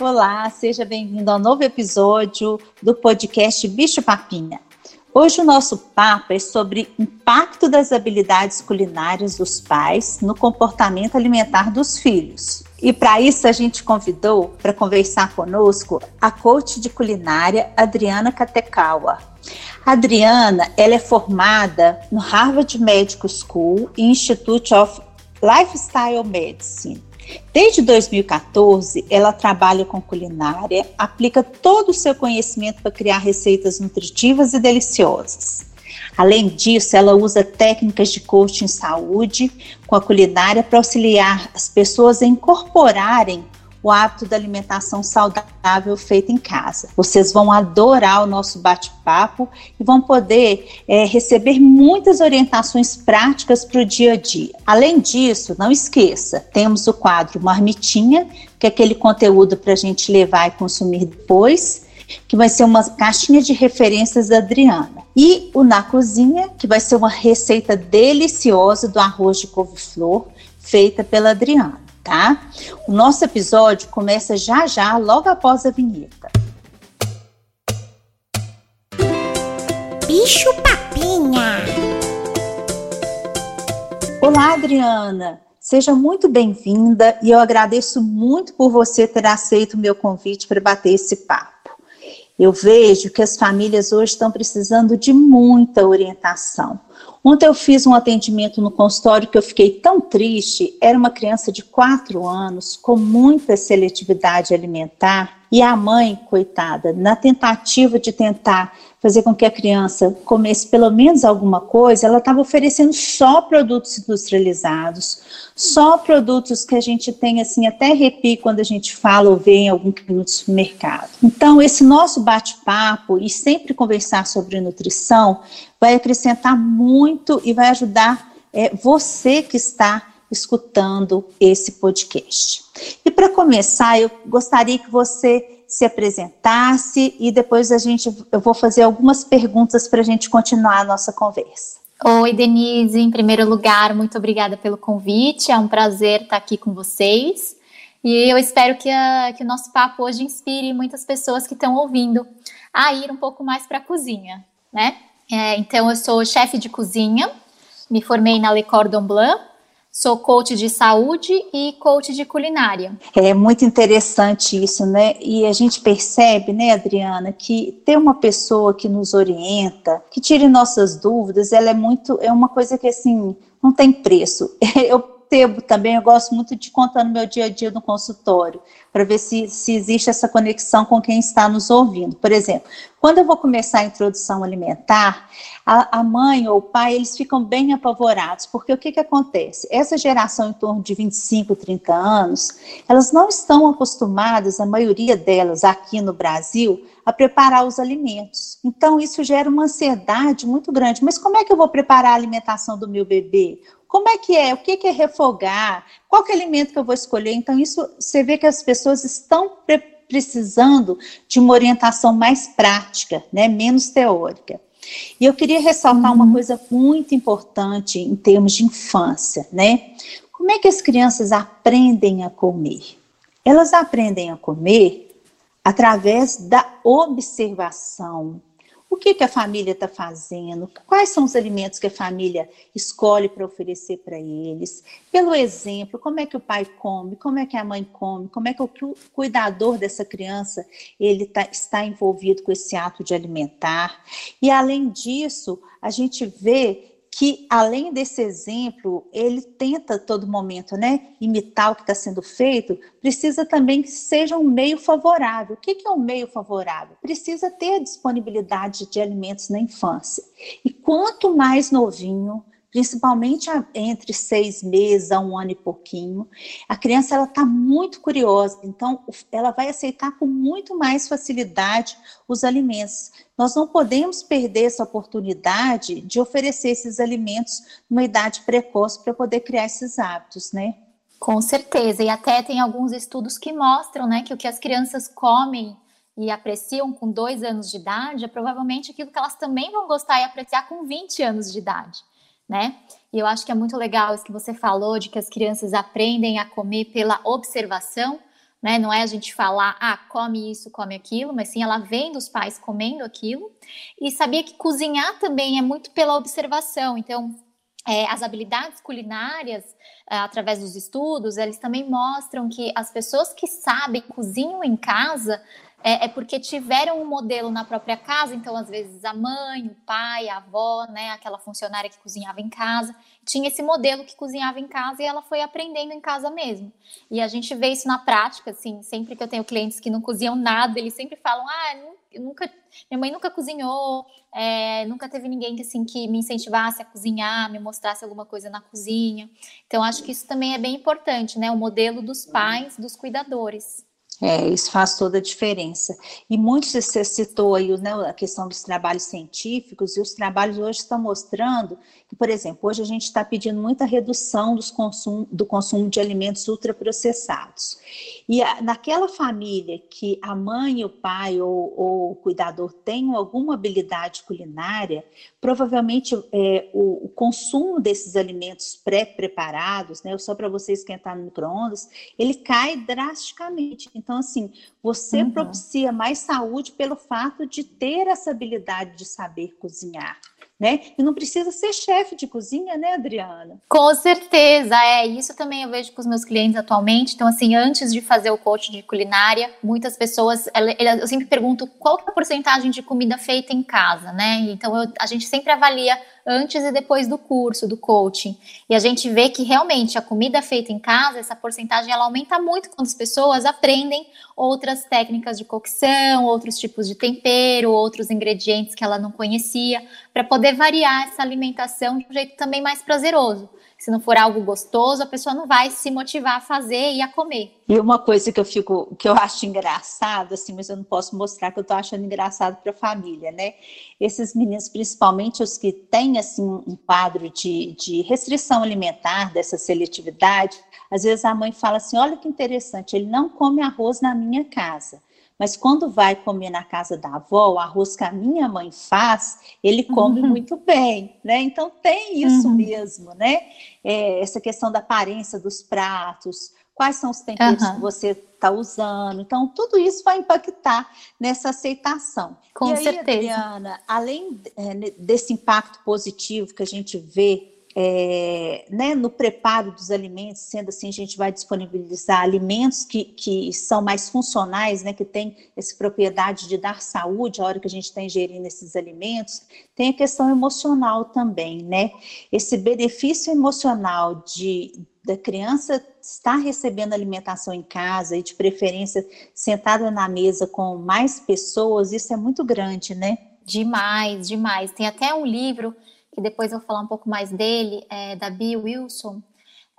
Olá, seja bem-vindo ao novo episódio do podcast Bicho Papinha. Hoje o nosso papo é sobre impacto das habilidades culinárias dos pais no comportamento alimentar dos filhos. E para isso a gente convidou para conversar conosco a coach de culinária Adriana Katekawa. Adriana, ela é formada no Harvard Medical School e Institute of Lifestyle Medicine. Desde 2014, ela trabalha com culinária, aplica todo o seu conhecimento para criar receitas nutritivas e deliciosas. Além disso, ela usa técnicas de coaching saúde com a culinária para auxiliar as pessoas a incorporarem o hábito da alimentação saudável feita em casa. Vocês vão adorar o nosso bate-papo e vão poder é, receber muitas orientações práticas para o dia a dia. Além disso, não esqueça, temos o quadro Marmitinha, que é aquele conteúdo para a gente levar e consumir depois que vai ser uma caixinha de referências da Adriana. E o Na Cozinha, que vai ser uma receita deliciosa do arroz de couve-flor, feita pela Adriana tá? O nosso episódio começa já já, logo após a vinheta. Bicho Papinha. Olá, Adriana. Seja muito bem-vinda e eu agradeço muito por você ter aceito o meu convite para bater esse papo. Eu vejo que as famílias hoje estão precisando de muita orientação. Ontem eu fiz um atendimento no consultório que eu fiquei tão triste. Era uma criança de 4 anos com muita seletividade alimentar e a mãe, coitada, na tentativa de tentar fazer com que a criança comesse pelo menos alguma coisa, ela estava oferecendo só produtos industrializados, só produtos que a gente tem assim até arrepio quando a gente fala ou vê em algum no supermercado. Então, esse nosso bate-papo e sempre conversar sobre nutrição vai acrescentar muito e vai ajudar é, você que está escutando esse podcast. Para começar, eu gostaria que você se apresentasse e depois a gente eu vou fazer algumas perguntas para a gente continuar a nossa conversa. Oi, Denise. Em primeiro lugar, muito obrigada pelo convite. É um prazer estar aqui com vocês. E eu espero que, a, que o nosso papo hoje inspire muitas pessoas que estão ouvindo a ir um pouco mais para a cozinha, né? É, então, eu sou chefe de cozinha, me formei na Le Cordon Bleu Sou coach de saúde e coach de culinária. É muito interessante isso, né? E a gente percebe, né, Adriana, que ter uma pessoa que nos orienta, que tire nossas dúvidas, ela é muito, é uma coisa que assim, não tem preço. Eu percebo também, eu gosto muito de contar no meu dia a dia no consultório, para ver se, se existe essa conexão com quem está nos ouvindo. Por exemplo, quando eu vou começar a introdução alimentar, a, a mãe ou o pai, eles ficam bem apavorados, porque o que, que acontece? Essa geração em torno de 25, 30 anos, elas não estão acostumadas, a maioria delas aqui no Brasil, a preparar os alimentos. Então, isso gera uma ansiedade muito grande. Mas como é que eu vou preparar a alimentação do meu bebê? Como é que é? O que é refogar? Qual é o alimento que eu vou escolher? Então, isso você vê que as pessoas estão pre precisando de uma orientação mais prática, né? menos teórica. E eu queria ressaltar uhum. uma coisa muito importante em termos de infância, né? Como é que as crianças aprendem a comer? Elas aprendem a comer através da observação, o que, que a família está fazendo, quais são os alimentos que a família escolhe para oferecer para eles, pelo exemplo, como é que o pai come, como é que a mãe come, como é que o cuidador dessa criança ele tá, está envolvido com esse ato de alimentar. E além disso, a gente vê que além desse exemplo, ele tenta a todo momento, né, imitar o que está sendo feito, precisa também que seja um meio favorável. O que é um meio favorável? Precisa ter disponibilidade de alimentos na infância. E quanto mais novinho, principalmente entre seis meses a um ano e pouquinho. A criança ela está muito curiosa, então ela vai aceitar com muito mais facilidade os alimentos. Nós não podemos perder essa oportunidade de oferecer esses alimentos numa idade precoce para poder criar esses hábitos, né? Com certeza, e até tem alguns estudos que mostram, né, que o que as crianças comem e apreciam com dois anos de idade é provavelmente aquilo que elas também vão gostar e apreciar com 20 anos de idade né? E eu acho que é muito legal isso que você falou de que as crianças aprendem a comer pela observação, né? Não é a gente falar, ah, come isso, come aquilo, mas sim ela vendo os pais comendo aquilo. E sabia que cozinhar também é muito pela observação. Então, é, as habilidades culinárias, é, através dos estudos, eles também mostram que as pessoas que sabem cozinham em casa é, é, porque tiveram um modelo na própria casa, então às vezes a mãe, o pai, a avó, né, aquela funcionária que cozinhava em casa, tinha esse modelo que cozinhava em casa e ela foi aprendendo em casa mesmo. E a gente vê isso na prática, assim, sempre que eu tenho clientes que não cozinham nada, eles sempre falam, ah, nunca, minha mãe nunca cozinhou, é, nunca teve ninguém assim que me incentivasse a cozinhar, me mostrasse alguma coisa na cozinha. Então acho que isso também é bem importante, né, o modelo dos pais, dos cuidadores. É, isso faz toda a diferença. E muitos, você citou aí né, a questão dos trabalhos científicos, e os trabalhos hoje estão mostrando que, por exemplo, hoje a gente está pedindo muita redução dos consum, do consumo de alimentos ultraprocessados. E a, naquela família que a mãe, o pai ou, ou o cuidador tenham alguma habilidade culinária, provavelmente é, o, o, consumo desses alimentos pré-preparados, né, só para você esquentar no micro-ondas, ele cai drasticamente. Então, assim, você uhum. propicia mais saúde pelo fato de ter essa habilidade de saber cozinhar né? E não precisa ser chefe de cozinha, né, Adriana? Com certeza, é. Isso também eu vejo com os meus clientes atualmente. Então, assim, antes de fazer o coach de culinária, muitas pessoas, eu sempre pergunto qual é a porcentagem de comida feita em casa, né? Então, eu, a gente sempre avalia antes e depois do curso, do coaching. E a gente vê que realmente a comida feita em casa, essa porcentagem ela aumenta muito quando as pessoas aprendem outras técnicas de cocção, outros tipos de tempero, outros ingredientes que ela não conhecia, para poder variar essa alimentação de um jeito também mais prazeroso se não for algo gostoso, a pessoa não vai se motivar a fazer e a comer. E uma coisa que eu fico, que eu acho engraçado, assim, mas eu não posso mostrar que eu tô achando engraçado para a família, né? Esses meninos, principalmente os que têm assim um quadro de, de restrição alimentar, dessa seletividade, às vezes a mãe fala assim: olha que interessante, ele não come arroz na minha casa. Mas quando vai comer na casa da avó, o arroz que a minha mãe faz, ele come uhum. muito bem, né? Então tem isso uhum. mesmo, né? É, essa questão da aparência dos pratos, quais são os temperos uhum. que você está usando. Então, tudo isso vai impactar nessa aceitação. Com e aí, certeza. Adriana, além é, desse impacto positivo que a gente vê é, né, no preparo dos alimentos, sendo assim, a gente vai disponibilizar alimentos que, que são mais funcionais, né, que tem essa propriedade de dar saúde a hora que a gente está ingerindo esses alimentos, tem a questão emocional também, né? Esse benefício emocional de da criança estar recebendo alimentação em casa e de preferência sentada na mesa com mais pessoas, isso é muito grande, né? Demais, demais. Tem até um livro que depois eu vou falar um pouco mais dele, é, da Bill Wilson.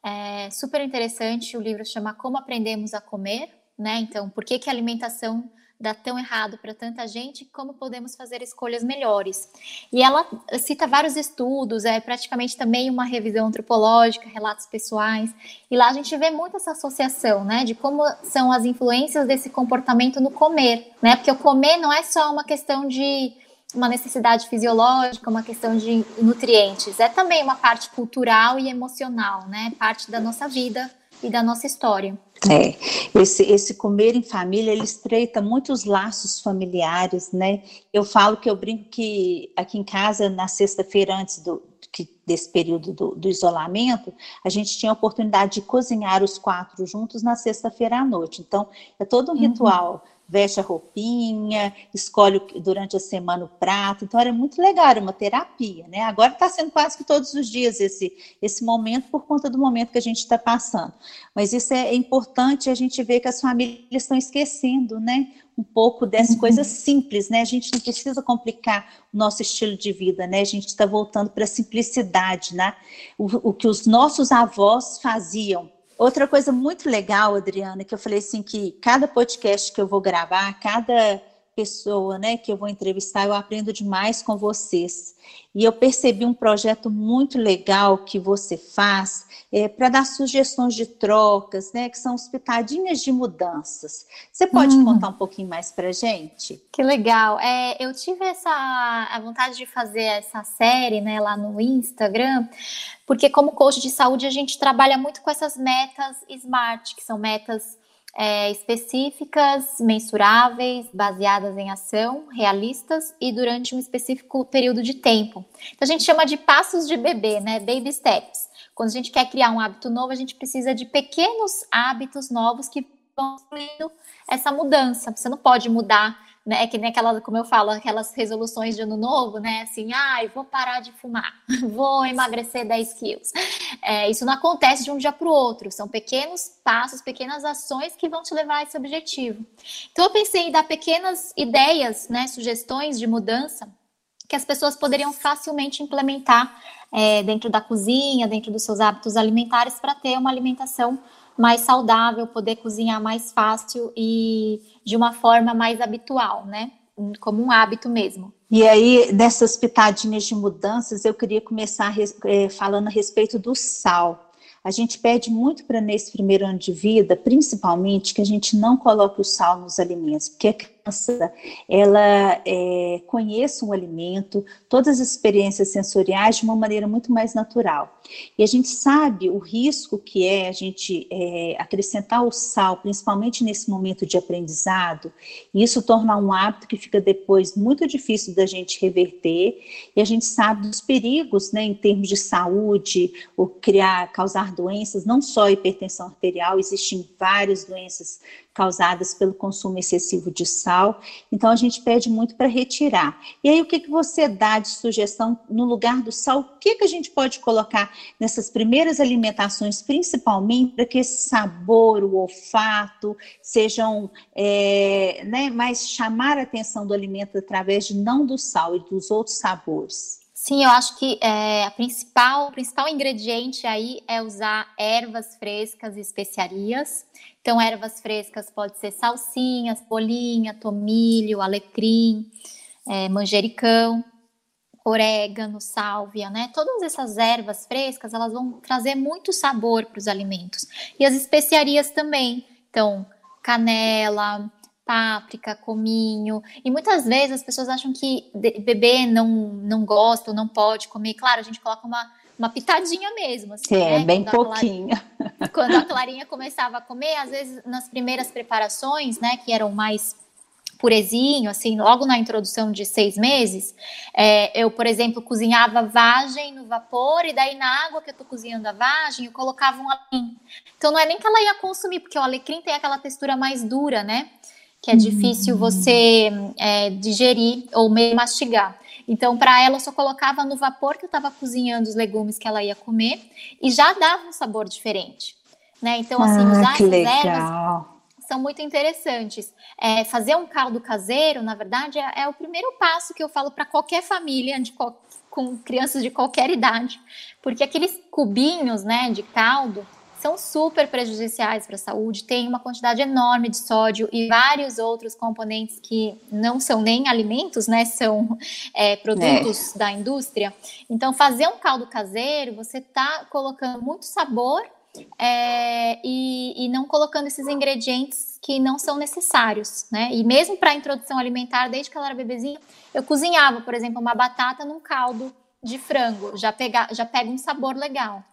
É super interessante, o livro chama Como Aprendemos a Comer, né? Então, por que, que a alimentação dá tão errado para tanta gente, como podemos fazer escolhas melhores. E ela cita vários estudos, é praticamente também uma revisão antropológica, relatos pessoais, e lá a gente vê muito essa associação, né, de como são as influências desse comportamento no comer, né? Porque o comer não é só uma questão de uma necessidade fisiológica, uma questão de nutrientes. É também uma parte cultural e emocional, né? Parte da nossa vida e da nossa história. É, esse, esse comer em família, ele estreita muitos laços familiares, né? Eu falo que eu brinco que aqui em casa, na sexta-feira antes do, que, desse período do, do, isolamento, a gente tinha a oportunidade de cozinhar os quatro juntos na sexta-feira à noite. Então, é todo um uhum. ritual veste a roupinha, escolhe durante a semana o prato. Então era muito legal, era uma terapia, né? Agora está sendo quase que todos os dias esse, esse momento por conta do momento que a gente está passando. Mas isso é importante a gente ver que as famílias estão esquecendo, né? Um pouco dessas uhum. coisas simples, né? A gente não precisa complicar o nosso estilo de vida, né? A gente está voltando para a simplicidade, né? O, o que os nossos avós faziam Outra coisa muito legal, Adriana, que eu falei assim que cada podcast que eu vou gravar, cada pessoa, né, que eu vou entrevistar, eu aprendo demais com vocês. E eu percebi um projeto muito legal que você faz é, para dar sugestões de trocas, né, que são as pitadinhas de mudanças. Você pode hum. contar um pouquinho mais para gente? Que legal. É, eu tive essa a vontade de fazer essa série, né, lá no Instagram, porque como coach de saúde a gente trabalha muito com essas metas smart, que são metas é, específicas, mensuráveis, baseadas em ação, realistas e durante um específico período de tempo. Então a gente chama de passos de bebê, né? Baby steps. Quando a gente quer criar um hábito novo, a gente precisa de pequenos hábitos novos que vão essa mudança. Você não pode mudar né? É que nem aquela, como eu falo, aquelas resoluções de ano novo, né? Assim, ai, ah, vou parar de fumar, vou emagrecer 10 quilos. É, isso não acontece de um dia para o outro, são pequenos passos, pequenas ações que vão te levar a esse objetivo. Então, eu pensei em dar pequenas ideias, né, sugestões de mudança que as pessoas poderiam facilmente implementar é, dentro da cozinha, dentro dos seus hábitos alimentares, para ter uma alimentação mais saudável, poder cozinhar mais fácil e de uma forma mais habitual, né? Como um hábito mesmo. E aí, nessas pitadinhas de mudanças, eu queria começar é, falando a respeito do sal. A gente pede muito para nesse primeiro ano de vida, principalmente, que a gente não coloque o sal nos alimentos, porque criança ela é, conheça um alimento, todas as experiências sensoriais de uma maneira muito mais natural. E a gente sabe o risco que é a gente é, acrescentar o sal, principalmente nesse momento de aprendizado, e isso tornar um hábito que fica depois muito difícil da gente reverter, e a gente sabe dos perigos, né, em termos de saúde, ou criar, causar doenças, não só hipertensão arterial, existem várias doenças causadas pelo consumo excessivo de sal. Então a gente pede muito para retirar. E aí o que, que você dá de sugestão no lugar do sal? O que, que a gente pode colocar nessas primeiras alimentações, principalmente para que esse sabor, o olfato, sejam é, né, mais chamar a atenção do alimento através de não do sal e dos outros sabores? Sim, eu acho que é, a principal, o principal ingrediente aí é usar ervas frescas e especiarias. Então, ervas frescas pode ser salsinha, bolinha, tomilho, alecrim, é, manjericão, orégano, sálvia, né? Todas essas ervas frescas, elas vão trazer muito sabor para os alimentos. E as especiarias também. Então, canela, páprica, cominho. E muitas vezes as pessoas acham que bebê não, não gosta ou não pode comer. Claro, a gente coloca uma, uma pitadinha mesmo. Assim, é, né? bem quando pouquinho. A quando a Clarinha começava a comer, às vezes nas primeiras preparações, né, que eram mais purezinho, assim, logo na introdução de seis meses, é, eu, por exemplo, cozinhava vagem no vapor e daí na água que eu tô cozinhando a vagem, eu colocava um alecrim. Então não é nem que ela ia consumir, porque o alecrim tem aquela textura mais dura, né? Que é difícil uhum. você é, digerir ou meio mastigar. Então, para ela, eu só colocava no vapor que eu estava cozinhando os legumes que ela ia comer e já dava um sabor diferente. Né? Então, assim, ah, usar essas ervas são muito interessantes. É, fazer um caldo caseiro, na verdade, é, é, o primeiro passo que eu falo para qualquer família de, com crianças de qualquer idade, porque aqueles cubinhos né, de caldo são super prejudiciais para a saúde, tem uma quantidade enorme de sódio e vários outros componentes que não são nem alimentos, né? São é, produtos é. da indústria. Então, fazer um caldo caseiro, você está colocando muito sabor é, e, e, não colocando esses ingredientes que não são necessários, né? E mesmo para a introdução alimentar, desde que ela era bebezinha, eu cozinhava, por exemplo, uma batata num caldo de frango, já, pega, já pega um sabor legal.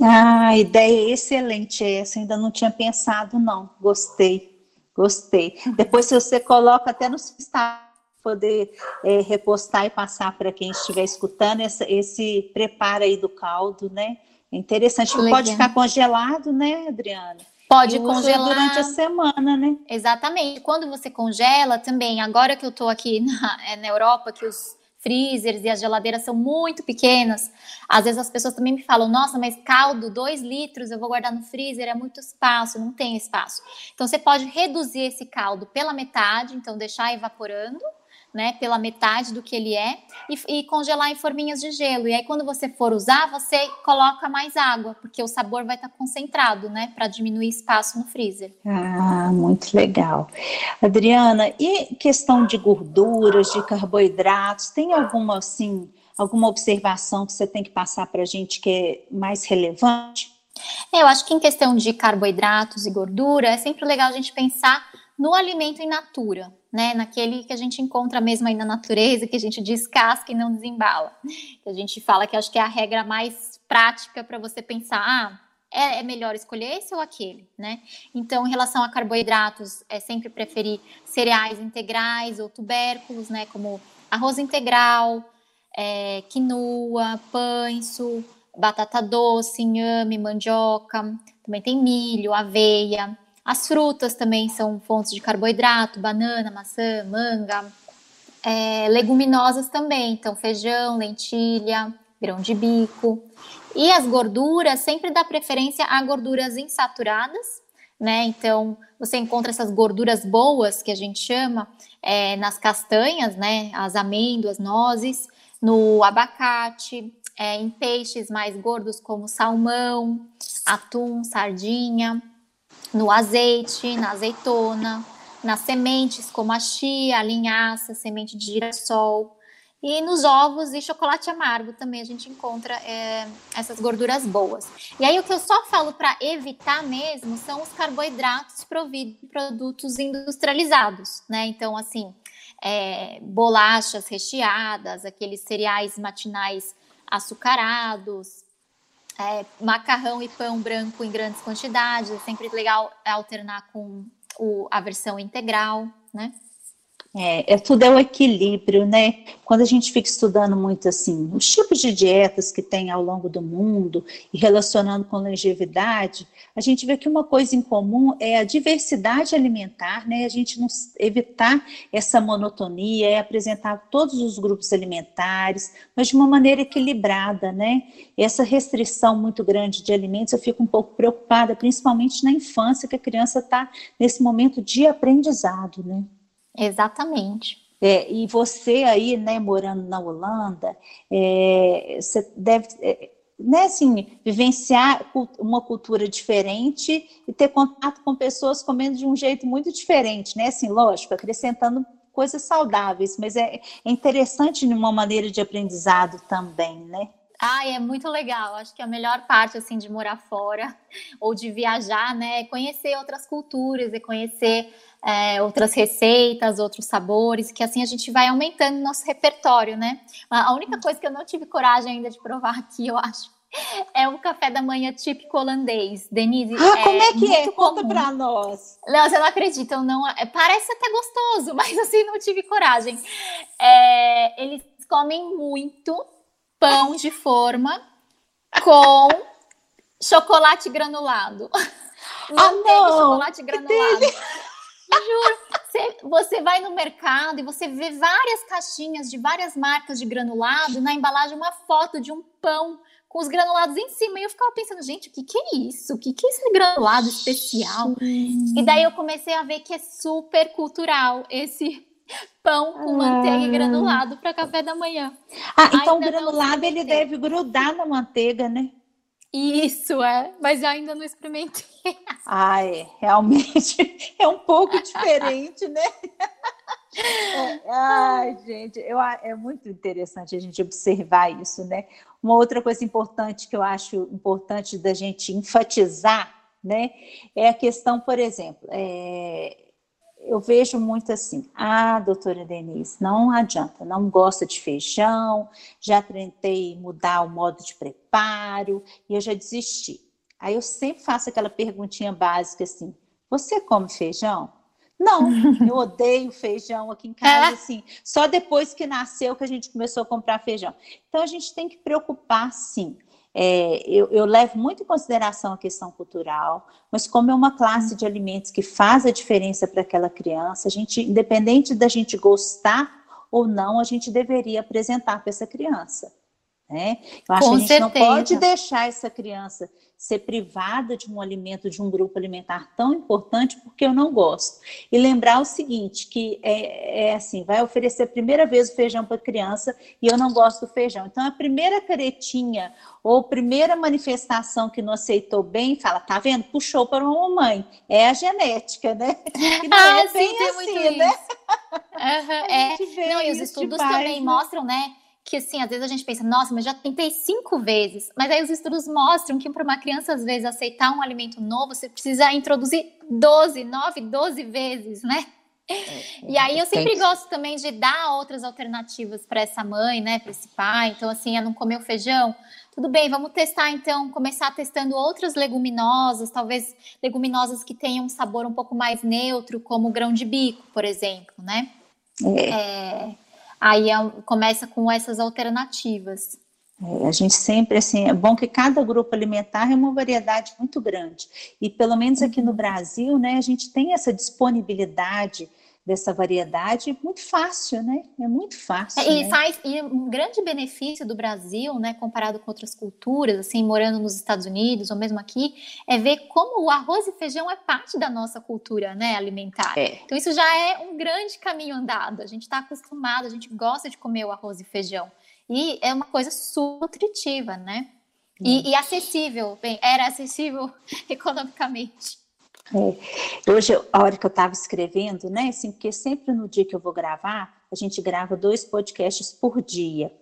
Ah, ideia excelente essa, ainda não tinha pensado, não. Gostei, gostei. Depois, se você coloca até no estado poder é, repostar e passar para quem estiver escutando essa, esse preparo aí do caldo, né? É interessante. Legal. Pode ficar congelado, né, Adriana? Pode e congelar durante a semana, né? Exatamente. Quando você congela também, agora que eu estou aqui na, é, na Europa, que os freezers e as geladeiras são muito pequenas. Às vezes as pessoas também me falam: nossa, mas caldo, 2 litros, eu vou guardar no freezer, é muito espaço, não tem espaço. Então você pode reduzir esse caldo pela metade, então deixar evaporando né, pela metade do que ele é e, e, congelar em forminhas de gelo. E aí, quando você for usar, você coloca mais água, porque o sabor vai estar concentrado, né, para diminuir espaço no freezer. Ah, muito legal. Adriana, e questão de gorduras, de carboidratos, tem alguma, assim, alguma observação que você tem que passar para a gente que é mais relevante? Eu acho que em questão de carboidratos e gordura, é sempre legal a gente pensar no alimento in natura, né? Naquele que a gente encontra mesmo aí na natureza, que a gente descasca e não desembala. Que a gente fala que acho que é a regra mais prática para você pensar, ah, é, é, melhor escolher esse ou aquele, né? Então, em relação a carboidratos, é sempre preferir cereais integrais ou tubérculos, né? Como arroz integral, é, quinoa, pães, batata doce, inhame, mandioca, também tem milho, aveia. As frutas também são fontes de carboidrato, banana, maçã, manga. É, leguminosas também, então feijão, lentilha, grão de bico. E as gorduras, sempre dá preferência a gorduras insaturadas, né? Então, você encontra essas gorduras boas, que a gente chama, é, nas castanhas, né? As amêndoas, nozes, no abacate, é, em peixes mais gordos como salmão, atum, sardinha, no azeite, na azeitona, nas sementes como a chia, a linhaça, semente de girassol. E nos ovos e chocolate amargo também a gente encontra é, essas gorduras boas. E aí o que eu só falo para evitar mesmo são os carboidratos providos de produtos industrializados, né? Então, assim, é, bolachas recheadas, aqueles cereais matinais açucarados, é, macarrão e pão branco em grandes quantidades. É sempre legal alternar com o, a versão integral, né? É, é, tudo é o equilíbrio, né? Quando a gente fica estudando muito assim, os tipos de dietas que tem ao longo do mundo e relacionando com longevidade, a gente vê que uma coisa em comum é a diversidade alimentar, né? A gente não evitar essa monotonia, é apresentar todos os grupos alimentares, mas de uma maneira equilibrada, né? Essa restrição muito grande de alimentos, eu fico um pouco preocupada, principalmente na infância, que a criança está nesse momento de aprendizado, né? Exatamente. É, e você aí, né, morando na Holanda, é, você deve, é, né, assim, vivenciar uma cultura diferente e ter contato com pessoas comendo de um jeito muito diferente, né, assim, lógico, acrescentando coisas saudáveis, mas é, é interessante numa maneira de aprendizado também, né? Ah, é muito legal. Acho que a melhor parte assim de morar fora ou de viajar, né, é conhecer outras culturas, é conhecer é, outras receitas, outros sabores, que assim a gente vai aumentando nosso repertório, né? A única coisa que eu não tive coragem ainda de provar aqui, eu acho, é um café da manhã típico holandês. Denise. Ah, é como é que é? Conta pra nós. Não, você não acredita, não. É, parece até gostoso, mas assim, não tive coragem. É, eles comem muito pão de forma com chocolate granulado. Ah, não! chocolate granulado. Juro. Você, você vai no mercado e você vê várias caixinhas de várias marcas de granulado, na embalagem uma foto de um pão com os granulados em cima. E eu ficava pensando, gente, o que, que é isso? O que, que é esse granulado especial? E daí eu comecei a ver que é super cultural esse pão com manteiga e ah. granulado para café da manhã. Ah, então Ainda o granulado ele deve grudar na manteiga, né? Isso é, mas eu ainda não experimentei. Ah, é, realmente é um pouco diferente, né? É, ai, gente, eu, é muito interessante a gente observar isso, né? Uma outra coisa importante que eu acho importante da gente enfatizar, né, é a questão, por exemplo, é, eu vejo muito assim, ah, doutora Denise, não adianta, não gosta de feijão, já tentei mudar o modo de preparo e eu já desisti. Aí eu sempre faço aquela perguntinha básica assim, você come feijão? Não, eu odeio feijão aqui em casa, é. assim, só depois que nasceu que a gente começou a comprar feijão. Então a gente tem que preocupar, sim, é, eu, eu, levo muito em consideração a questão cultural, mas como é uma classe de alimentos que faz a diferença para aquela criança, a gente, independente da gente gostar ou não, a gente deveria apresentar para essa criança. Né? Eu acho Com que a gente certeza. não pode deixar essa criança ser privada de um alimento, de um grupo alimentar tão importante, porque eu não gosto. E lembrar o seguinte, que é, é assim, vai oferecer a primeira vez o feijão para a criança e eu não gosto do feijão. Então, a primeira caretinha ou primeira manifestação que não aceitou bem, fala, tá vendo? Puxou para uma mamãe. É a genética, né? E não ah, é bem sim, assim, né? Uhum, é. Não, e os estudos também né? mostram, né? Que assim, às vezes a gente pensa, nossa, mas já tentei cinco vezes. Mas aí os estudos mostram que para uma criança, às vezes, aceitar um alimento novo, você precisa introduzir 12, 9, 12 vezes, né? É, e aí eu sempre gosto também de dar outras alternativas para essa mãe, né, para esse pai. Então assim, é não comer o feijão, tudo bem, vamos testar então, começar testando outras leguminosas, talvez leguminosas que tenham um sabor um pouco mais neutro, como o grão de bico, por exemplo, né? É. É, aí é, começa com essas alternativas. É, a gente sempre, assim, é bom que cada grupo alimentar é uma variedade muito grande. E pelo menos aqui no uhum. Brasil, né, a gente tem essa disponibilidade dessa variedade muito fácil, né? É muito fácil. É, e né? faz e um grande benefício do Brasil, né, comparado com outras culturas, assim, morando nos Estados Unidos ou mesmo aqui, é ver como o arroz e feijão é parte da nossa cultura, né, alimentar. É. Então isso já é um grande caminho andado. A gente está acostumado, a gente gosta de comer o arroz e feijão. E é uma coisa super nutritiva, né? E, e acessível, bem, era acessível economicamente. É. Hoje, a hora que eu estava escrevendo, né, assim, porque sempre no dia que eu vou gravar, a gente grava dois podcasts por dia.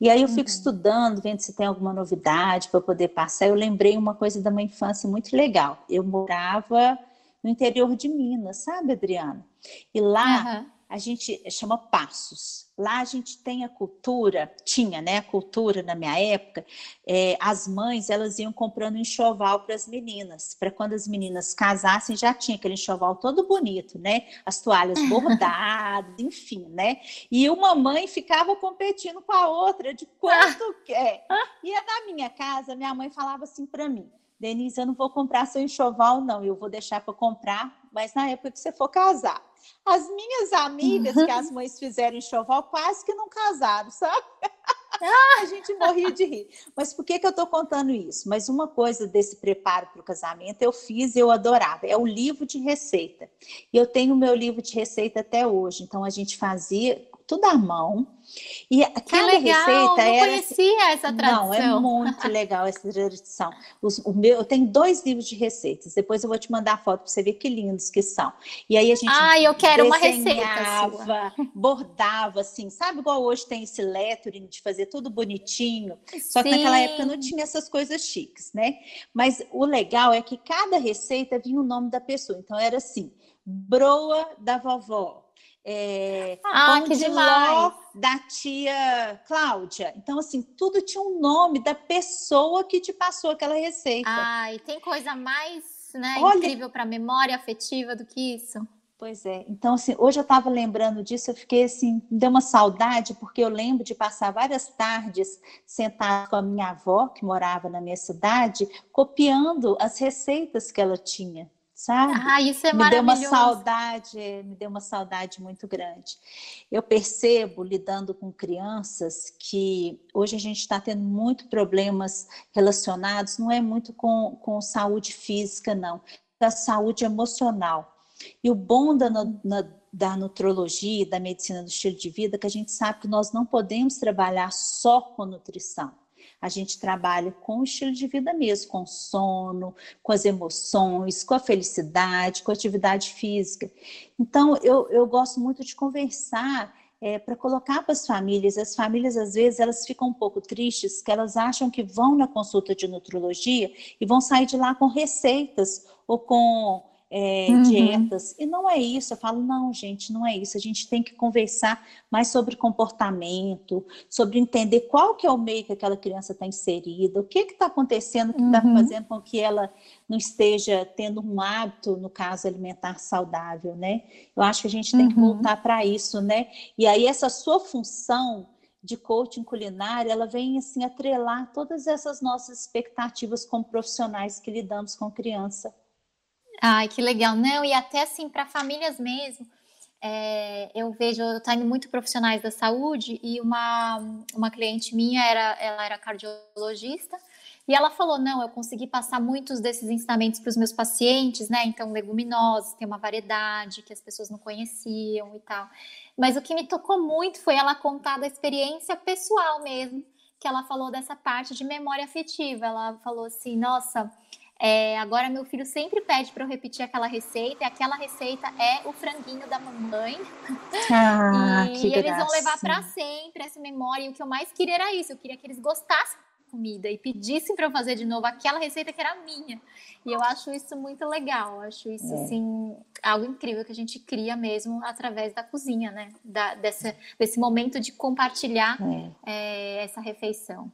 E aí eu fico uhum. estudando, vendo se tem alguma novidade para poder passar. Eu lembrei uma coisa da minha infância muito legal. Eu morava no interior de Minas, sabe, Adriana? E lá uhum a gente chama passos. Lá a gente tem a cultura, tinha, né, a cultura na minha época, é, as mães, elas iam comprando enxoval para as meninas, para quando as meninas casassem, já tinha aquele enxoval todo bonito, né, as toalhas bordadas, enfim, né, e uma mãe ficava competindo com a outra de quanto quer. E na minha casa, minha mãe falava assim para mim, Denise, eu não vou comprar seu enxoval, não, eu vou deixar para comprar, mas na época que você for casar. As minhas amigas que as mães fizeram enxoval quase que não casaram, sabe? a gente morria de rir. Mas por que, que eu estou contando isso? Mas uma coisa desse preparo para o casamento eu fiz e eu adorava. É o livro de receita. E eu tenho o meu livro de receita até hoje. Então a gente fazia tudo à mão. E aquela que legal, receita não era. conhecia essa tradição. Não, é muito legal essa tradição. Os, o meu, eu tenho dois livros de receitas. Depois eu vou te mandar foto para você ver que lindos que são. E aí a gente. Ah, eu quero uma receita. Bordava, assim, sabe igual hoje tem esse lettering de fazer tudo bonitinho. Só que Sim. naquela época não tinha essas coisas chiques, né? Mas o legal é que cada receita vinha o nome da pessoa. Então era assim: broa da vovó é, ah, que demais. da tia Cláudia. Então, assim, tudo tinha um nome da pessoa que te passou aquela receita. Ah, e tem coisa mais né, Olha, incrível para memória afetiva do que isso? Pois é. Então, assim, hoje eu estava lembrando disso, eu fiquei assim, deu uma saudade, porque eu lembro de passar várias tardes sentada com a minha avó, que morava na minha cidade, copiando as receitas que ela tinha sabe? Ah, isso é me deu uma saudade, me deu uma saudade muito grande. Eu percebo lidando com crianças que hoje a gente está tendo muito problemas relacionados, não é muito com, com saúde física, não, da saúde emocional. E o bom da, na, da nutrologia, da medicina do estilo de vida, é que a gente sabe que nós não podemos trabalhar só com nutrição a gente trabalha com o estilo de vida mesmo, com sono, com as emoções, com a felicidade, com a atividade física. Então, eu, eu gosto muito de conversar é, para colocar para as famílias. As famílias, às vezes, elas ficam um pouco tristes, que elas acham que vão na consulta de nutrologia e vão sair de lá com receitas ou com é, uhum. dietas. E não é isso. Eu falo, não, gente, não é isso. A gente tem que conversar mais sobre comportamento, sobre entender qual que é o meio que aquela criança está inserida, o que está acontecendo que está uhum. fazendo com que ela não esteja tendo um hábito, no caso, alimentar saudável, né? Eu acho que a gente tem uhum. que voltar para isso, né? E aí, essa sua função de coaching culinário, ela vem assim atrelar todas essas nossas expectativas como profissionais que lidamos com criança. Ai, que legal. Não, e até assim, para famílias mesmo, é, eu vejo, eu tô indo muito profissionais da saúde e uma, uma cliente minha, era, ela era cardiologista, e ela falou: não, eu consegui passar muitos desses ensinamentos para os meus pacientes, né? Então, leguminosas, tem uma variedade que as pessoas não conheciam e tal. Mas o que me tocou muito foi ela contar da experiência pessoal mesmo, que ela falou dessa parte de memória afetiva. Ela falou assim: nossa é, agora meu filho sempre pede para eu repetir aquela receita, e aquela receita é o franguinho da mamãe. Ah, e, e eles vão levar para sempre essa memória. E o que eu mais queria era isso, eu queria que eles gostassem da comida e pedissem para eu fazer de novo aquela receita que era minha. E eu acho isso muito legal, acho isso é. assim algo incrível que a gente cria mesmo através da cozinha, né? Da, dessa, desse momento de compartilhar é. É, essa refeição.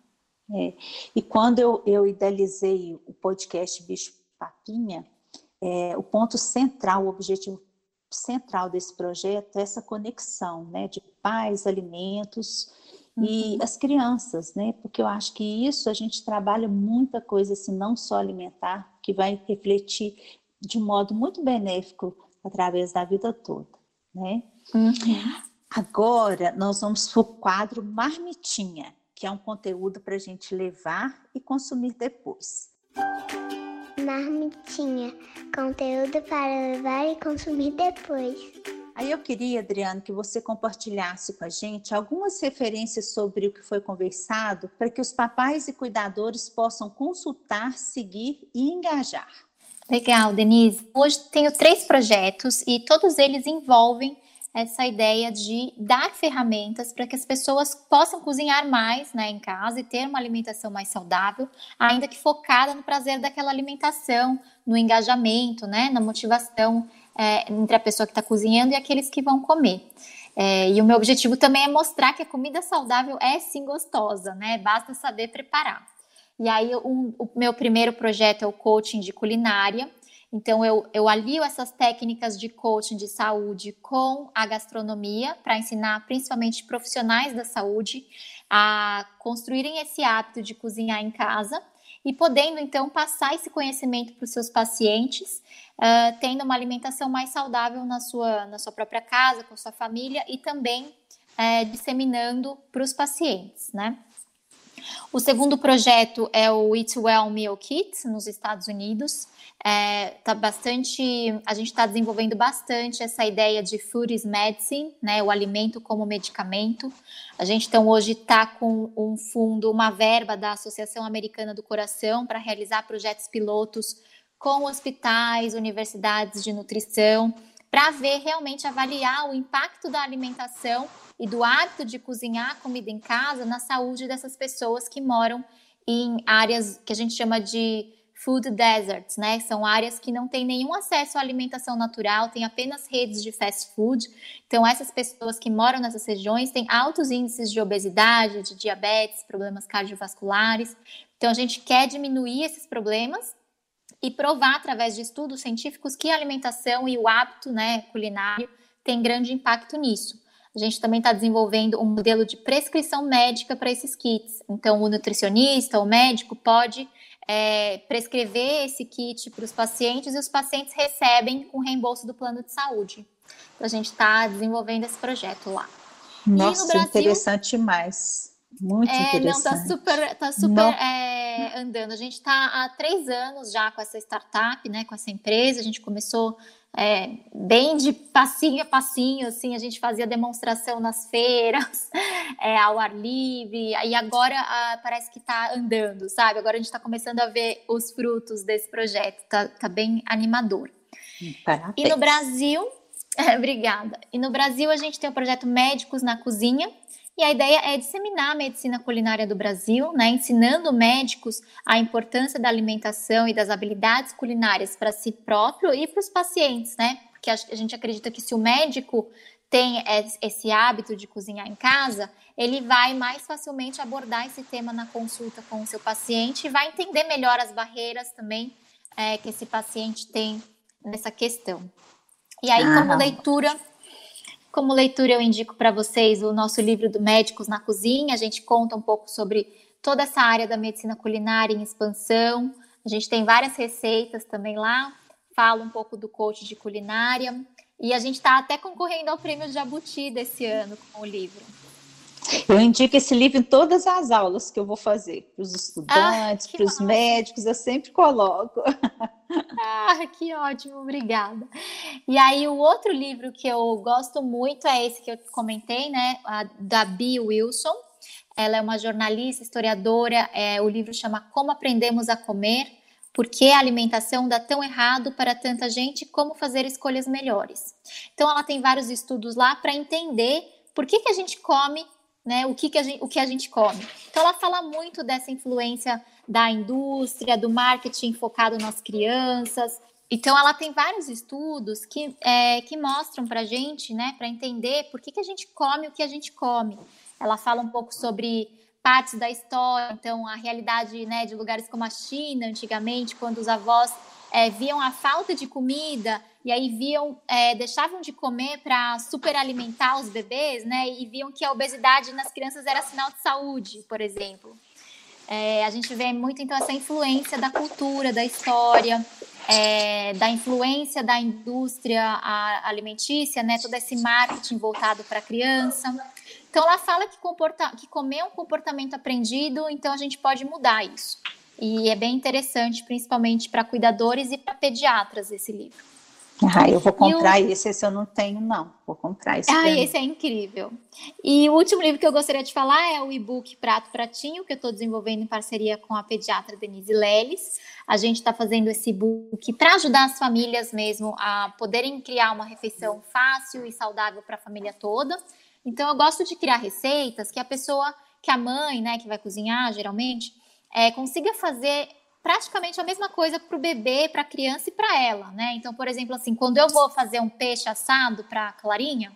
É. E quando eu, eu idealizei o podcast Bicho Papinha, é, o ponto central, o objetivo central desse projeto é essa conexão né, de pais, alimentos uhum. e as crianças, né? Porque eu acho que isso a gente trabalha muita coisa, assim, não só alimentar, que vai refletir de um modo muito benéfico através da vida toda, né? Uhum. Agora nós vamos para o quadro Marmitinha, que é um conteúdo para a gente levar e consumir depois. Marmitinha, conteúdo para levar e consumir depois. Aí eu queria, Adriano, que você compartilhasse com a gente algumas referências sobre o que foi conversado para que os papais e cuidadores possam consultar, seguir e engajar. Legal, Denise. Hoje tenho três projetos e todos eles envolvem essa ideia de dar ferramentas para que as pessoas possam cozinhar mais né, em casa e ter uma alimentação mais saudável, ainda que focada no prazer daquela alimentação, no engajamento, né, na motivação é, entre a pessoa que está cozinhando e aqueles que vão comer. É, e o meu objetivo também é mostrar que a comida saudável é sim gostosa, né? Basta saber preparar. E aí, um, o meu primeiro projeto é o coaching de culinária, então, eu, eu alio essas técnicas de coaching de saúde com a gastronomia para ensinar principalmente profissionais da saúde a construírem esse hábito de cozinhar em casa e podendo então passar esse conhecimento para os seus pacientes, uh, tendo uma alimentação mais saudável na sua, na sua própria casa, com sua família e também uh, disseminando para os pacientes, né? O segundo projeto é o Eat Well Meal Kit nos Estados Unidos. É, tá bastante, a gente está desenvolvendo bastante essa ideia de food is medicine, né, o alimento como medicamento. A gente então hoje está com um fundo, uma verba da Associação Americana do Coração para realizar projetos pilotos com hospitais, universidades de nutrição, para ver realmente avaliar o impacto da alimentação e do hábito de cozinhar comida em casa na saúde dessas pessoas que moram em áreas que a gente chama de food deserts, né? São áreas que não têm nenhum acesso à alimentação natural, tem apenas redes de fast food. Então, essas pessoas que moram nessas regiões têm altos índices de obesidade, de diabetes, problemas cardiovasculares. Então, a gente quer diminuir esses problemas e provar através de estudos científicos que a alimentação e o hábito, né, culinário tem grande impacto nisso. A gente também está desenvolvendo um modelo de prescrição médica para esses kits. Então, o nutricionista, o médico pode é, prescrever esse kit para os pacientes e os pacientes recebem com reembolso do plano de saúde. Então, a gente está desenvolvendo esse projeto lá. Nossa, Brasil, interessante demais. Muito é, interessante. Não, tá super, tá super é, andando. A gente está há três anos já com essa startup, né, com essa empresa. A gente começou é, bem de passinho a passinho, assim, a gente fazia demonstração nas feiras, é, ao ar livre, e agora ah, parece que está andando, sabe? Agora a gente está começando a ver os frutos desse projeto, tá, tá bem animador. Parabéns. E no Brasil, obrigada. E no Brasil a gente tem o projeto Médicos na Cozinha, e a ideia é disseminar a medicina culinária do Brasil, né, ensinando médicos a importância da alimentação e das habilidades culinárias para si próprio e para os pacientes, né? Porque a gente acredita que se o médico tem esse hábito de cozinhar em casa, ele vai mais facilmente abordar esse tema na consulta com o seu paciente e vai entender melhor as barreiras também é, que esse paciente tem nessa questão. E aí, como leitura, como leitura, eu indico para vocês o nosso livro do Médicos na Cozinha. A gente conta um pouco sobre toda essa área da medicina culinária em expansão. A gente tem várias receitas também lá. Fala um pouco do coach de culinária. E a gente está até concorrendo ao prêmio Jabuti desse ano com o livro. Eu indico esse livro em todas as aulas que eu vou fazer, para os estudantes, ah, para os médicos, eu sempre coloco. Ah, que ótimo, obrigada. E aí, o outro livro que eu gosto muito é esse que eu comentei, né? A, da Bee Wilson. Ela é uma jornalista, historiadora. É, o livro chama Como Aprendemos a Comer. Por que a alimentação dá tão errado para tanta gente? Como fazer escolhas melhores? Então, ela tem vários estudos lá para entender por que, que a gente come né, o, que, que, a gente, o que a gente come. Então, ela fala muito dessa influência da indústria, do marketing focado nas crianças. Então, ela tem vários estudos que, é, que mostram para a gente, né, para entender por que, que a gente come o que a gente come. Ela fala um pouco sobre partes da história, então a realidade né, de lugares como a China, antigamente, quando os avós é, viam a falta de comida e aí viam, é, deixavam de comer para superalimentar os bebês, né? E viam que a obesidade nas crianças era sinal de saúde, por exemplo. É, a gente vê muito então essa influência da cultura, da história, é, da influência da indústria alimentícia, né? Todo esse marketing voltado para a criança. Então ela fala que, comporta, que comer é um comportamento aprendido, então a gente pode mudar isso. E é bem interessante, principalmente para cuidadores e para pediatras, esse livro. Ah, eu vou comprar o... esse, esse eu não tenho, não. Vou comprar esse. Ah, esse é incrível. E o último livro que eu gostaria de falar é o e-book Prato Pratinho, que eu estou desenvolvendo em parceria com a pediatra Denise Leles. A gente está fazendo esse e-book para ajudar as famílias mesmo a poderem criar uma refeição fácil e saudável para a família toda. Então, eu gosto de criar receitas que a pessoa, que a mãe, né, que vai cozinhar geralmente, é, consiga fazer praticamente a mesma coisa para o bebê, para a criança e para ela, né? Então, por exemplo, assim, quando eu vou fazer um peixe assado para Clarinha,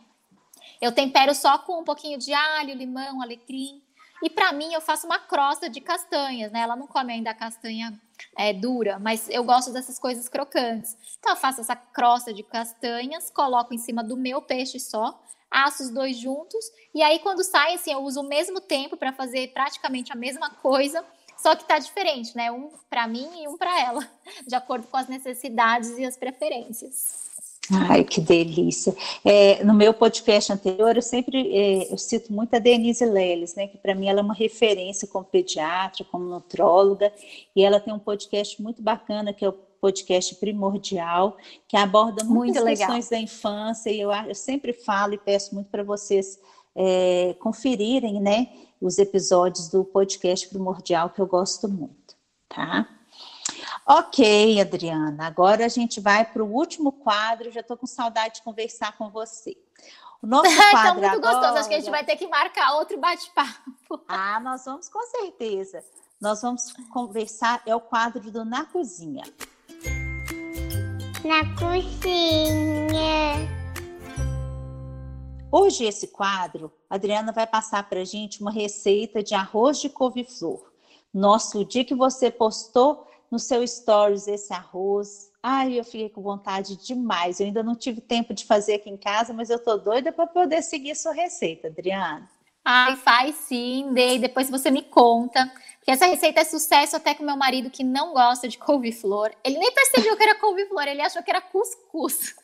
eu tempero só com um pouquinho de alho, limão, alecrim. E para mim, eu faço uma crosta de castanhas, né? Ela não come ainda a castanha é, dura, mas eu gosto dessas coisas crocantes. Então, eu faço essa crosta de castanhas, coloco em cima do meu peixe só, asso os dois juntos, e aí quando sai, assim, eu uso o mesmo tempo para fazer praticamente a mesma coisa só que tá diferente, né? Um para mim e um para ela, de acordo com as necessidades e as preferências. Ai, que delícia. É, no meu podcast anterior, eu sempre é, eu cito muito a Denise Leles, né, que para mim ela é uma referência como pediatra, como nutróloga, e ela tem um podcast muito bacana, que é o podcast primordial, que aborda muitas muito questões da infância, e eu, eu sempre falo e peço muito para vocês é, conferirem, né, os episódios do podcast primordial que eu gosto muito, tá? Ok, Adriana, agora a gente vai para o último quadro, já estou com saudade de conversar com você. O nosso quadro tá muito agora... gostoso, acho que a gente vai ter que marcar outro bate-papo. Ah, nós vamos com certeza. Nós vamos conversar, é o quadro do Na Cozinha. Na cozinha. Hoje, esse quadro, a Adriana vai passar para a gente uma receita de arroz de couve-flor. Nossa, o dia que você postou no seu stories esse arroz, ai, eu fiquei com vontade demais. Eu ainda não tive tempo de fazer aqui em casa, mas eu tô doida para poder seguir sua receita, Adriana. Ai, faz sim, Dei. Depois você me conta. Porque essa receita é sucesso até com meu marido que não gosta de couve-flor. Ele nem percebeu que era couve-flor, ele achou que era cuscuz.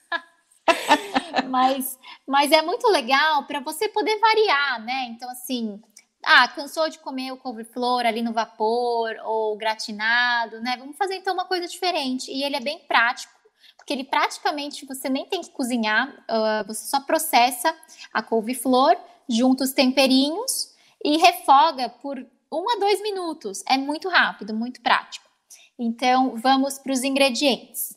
Mas, mas é muito legal para você poder variar, né? Então, assim, ah, cansou de comer o couve-flor ali no vapor ou gratinado, né? Vamos fazer então uma coisa diferente. E ele é bem prático, porque ele praticamente você nem tem que cozinhar, uh, você só processa a couve-flor, junta os temperinhos e refoga por um a dois minutos. É muito rápido, muito prático. Então, vamos para os ingredientes.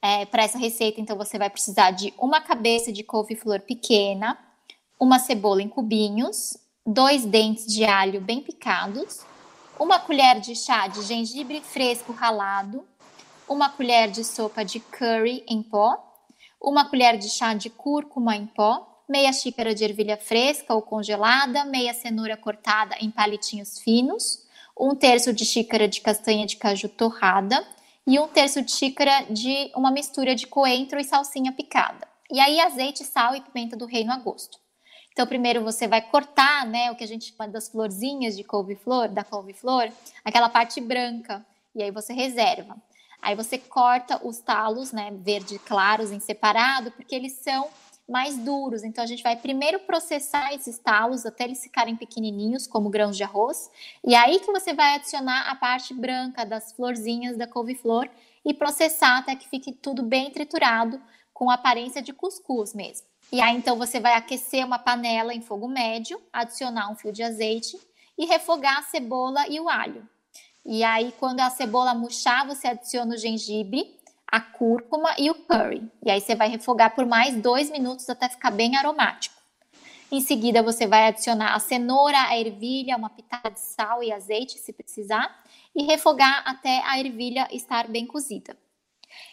É, Para essa receita, então, você vai precisar de uma cabeça de couve-flor pequena, uma cebola em cubinhos, dois dentes de alho bem picados, uma colher de chá de gengibre fresco ralado, uma colher de sopa de curry em pó, uma colher de chá de cúrcuma em pó, meia xícara de ervilha fresca ou congelada, meia cenoura cortada em palitinhos finos, um terço de xícara de castanha de caju torrada, e um terço de xícara de uma mistura de coentro e salsinha picada. E aí azeite, sal e pimenta do reino a gosto. Então primeiro você vai cortar, né, o que a gente chama das florzinhas de couve-flor, da couve-flor, aquela parte branca, e aí você reserva. Aí você corta os talos, né, verde claros em separado, porque eles são mais duros. Então a gente vai primeiro processar esses talos até eles ficarem pequenininhos, como grãos de arroz, e aí que você vai adicionar a parte branca das florzinhas da couve-flor e processar até que fique tudo bem triturado, com aparência de cuscuz mesmo. E aí então você vai aquecer uma panela em fogo médio, adicionar um fio de azeite e refogar a cebola e o alho. E aí quando a cebola murchar, você adiciona o gengibre a cúrcuma e o curry. E aí você vai refogar por mais dois minutos até ficar bem aromático. Em seguida, você vai adicionar a cenoura, a ervilha, uma pitada de sal e azeite, se precisar, e refogar até a ervilha estar bem cozida.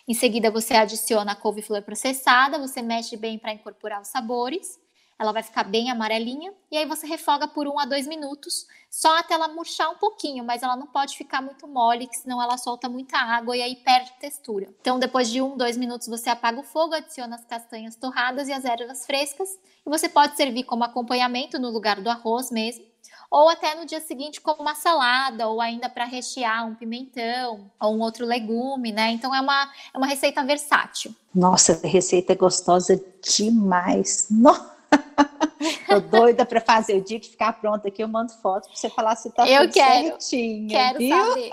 Em seguida, você adiciona a couve-flor processada, você mexe bem para incorporar os sabores. Ela vai ficar bem amarelinha, e aí você refoga por um a dois minutos, só até ela murchar um pouquinho, mas ela não pode ficar muito mole, que senão ela solta muita água e aí perde textura. Então, depois de um, dois minutos, você apaga o fogo, adiciona as castanhas torradas e as ervas frescas, e você pode servir como acompanhamento no lugar do arroz mesmo, ou até no dia seguinte como uma salada, ou ainda para rechear um pimentão ou um outro legume, né? Então é uma, é uma receita versátil. Nossa, a receita é gostosa demais. Nossa. Tô doida para fazer. O dia que ficar pronta aqui, eu mando foto para você falar se tá eu tudo quero, certinho. Quero viu? saber.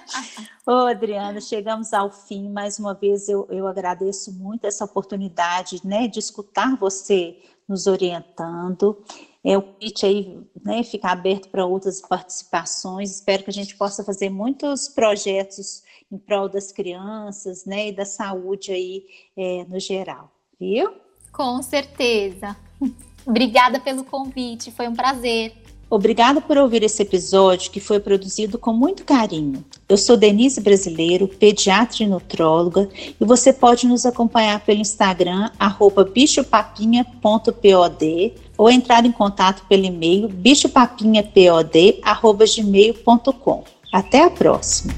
Ô, Adriana, chegamos ao fim. Mais uma vez, eu, eu agradeço muito essa oportunidade né, de escutar você nos orientando. É, o pitch aí né, ficar aberto para outras participações. Espero que a gente possa fazer muitos projetos em prol das crianças né, e da saúde aí é, no geral, viu? Com certeza. Obrigada pelo convite, foi um prazer. Obrigada por ouvir esse episódio que foi produzido com muito carinho. Eu sou Denise Brasileiro, pediatra e nutróloga, e você pode nos acompanhar pelo Instagram, bichopapinha.pod ou entrar em contato pelo e-mail bichopapinhapod.gmail.com. Até a próxima!